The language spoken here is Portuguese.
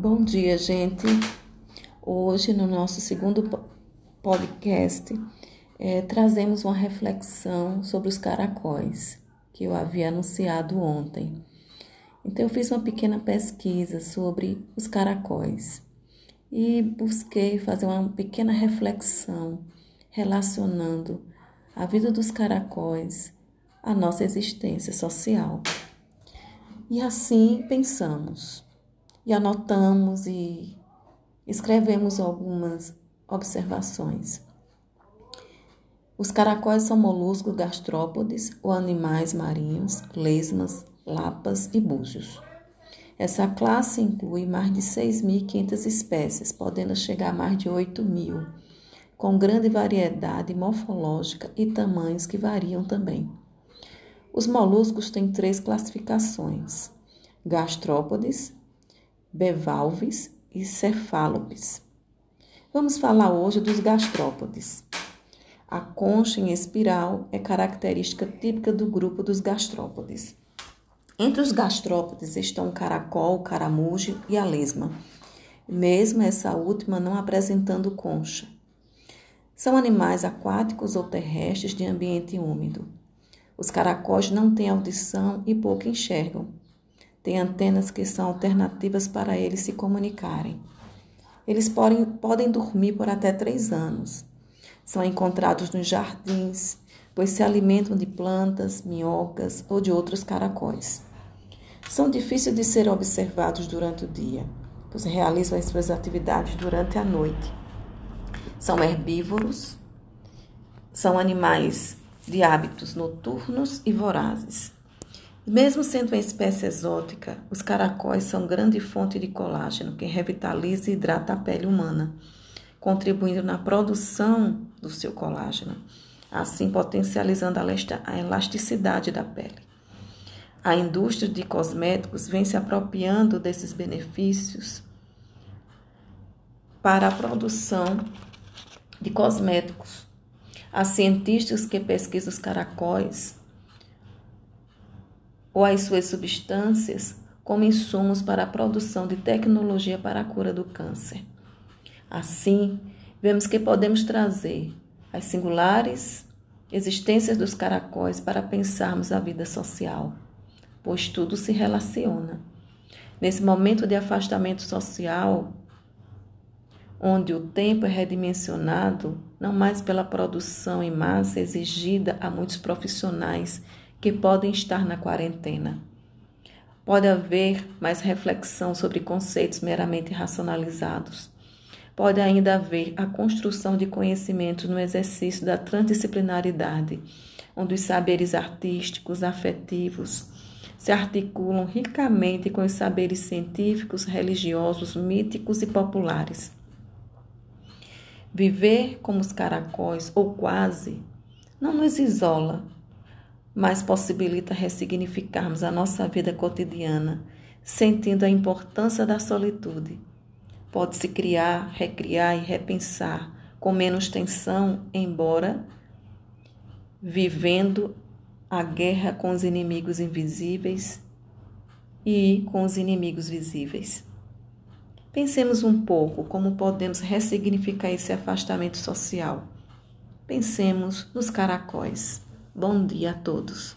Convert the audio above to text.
Bom dia, gente. Hoje, no nosso segundo podcast, é, trazemos uma reflexão sobre os caracóis, que eu havia anunciado ontem. Então, eu fiz uma pequena pesquisa sobre os caracóis e busquei fazer uma pequena reflexão relacionando a vida dos caracóis à nossa existência social. E assim pensamos e anotamos e escrevemos algumas observações. Os caracóis são moluscos gastrópodes ou animais marinhos, lesmas, lapas e búzios. Essa classe inclui mais de 6.500 espécies, podendo chegar a mais de 8.000, com grande variedade morfológica e tamanhos que variam também. Os moluscos têm três classificações: gastrópodes, bivalves e cefalopes. Vamos falar hoje dos gastrópodes. A concha em espiral é característica típica do grupo dos gastrópodes. Entre os gastrópodes estão o caracol, o caramujo e a lesma, mesmo essa última não apresentando concha. São animais aquáticos ou terrestres de ambiente úmido. Os caracóis não têm audição e pouco enxergam. Tem antenas que são alternativas para eles se comunicarem. Eles podem, podem dormir por até três anos. São encontrados nos jardins, pois se alimentam de plantas, minhocas ou de outros caracóis. São difíceis de ser observados durante o dia, pois realizam as suas atividades durante a noite. São herbívoros, são animais de hábitos noturnos e vorazes. Mesmo sendo uma espécie exótica, os caracóis são grande fonte de colágeno que revitaliza e hidrata a pele humana, contribuindo na produção do seu colágeno, assim potencializando a elasticidade da pele. A indústria de cosméticos vem se apropriando desses benefícios para a produção de cosméticos. Há cientistas que pesquisam os caracóis ou as suas substâncias como insumos para a produção de tecnologia para a cura do câncer. Assim, vemos que podemos trazer as singulares existências dos caracóis para pensarmos a vida social, pois tudo se relaciona. Nesse momento de afastamento social, onde o tempo é redimensionado não mais pela produção em massa exigida a muitos profissionais que podem estar na quarentena. Pode haver mais reflexão sobre conceitos meramente racionalizados. Pode ainda haver a construção de conhecimentos no exercício da transdisciplinaridade, onde os saberes artísticos, afetivos, se articulam ricamente com os saberes científicos, religiosos, míticos e populares. Viver como os caracóis, ou quase, não nos isola, mas possibilita ressignificarmos a nossa vida cotidiana, sentindo a importância da solitude. Pode-se criar, recriar e repensar com menos tensão, embora vivendo a guerra com os inimigos invisíveis e com os inimigos visíveis. Pensemos um pouco como podemos ressignificar esse afastamento social. Pensemos nos caracóis. Bom dia a todos.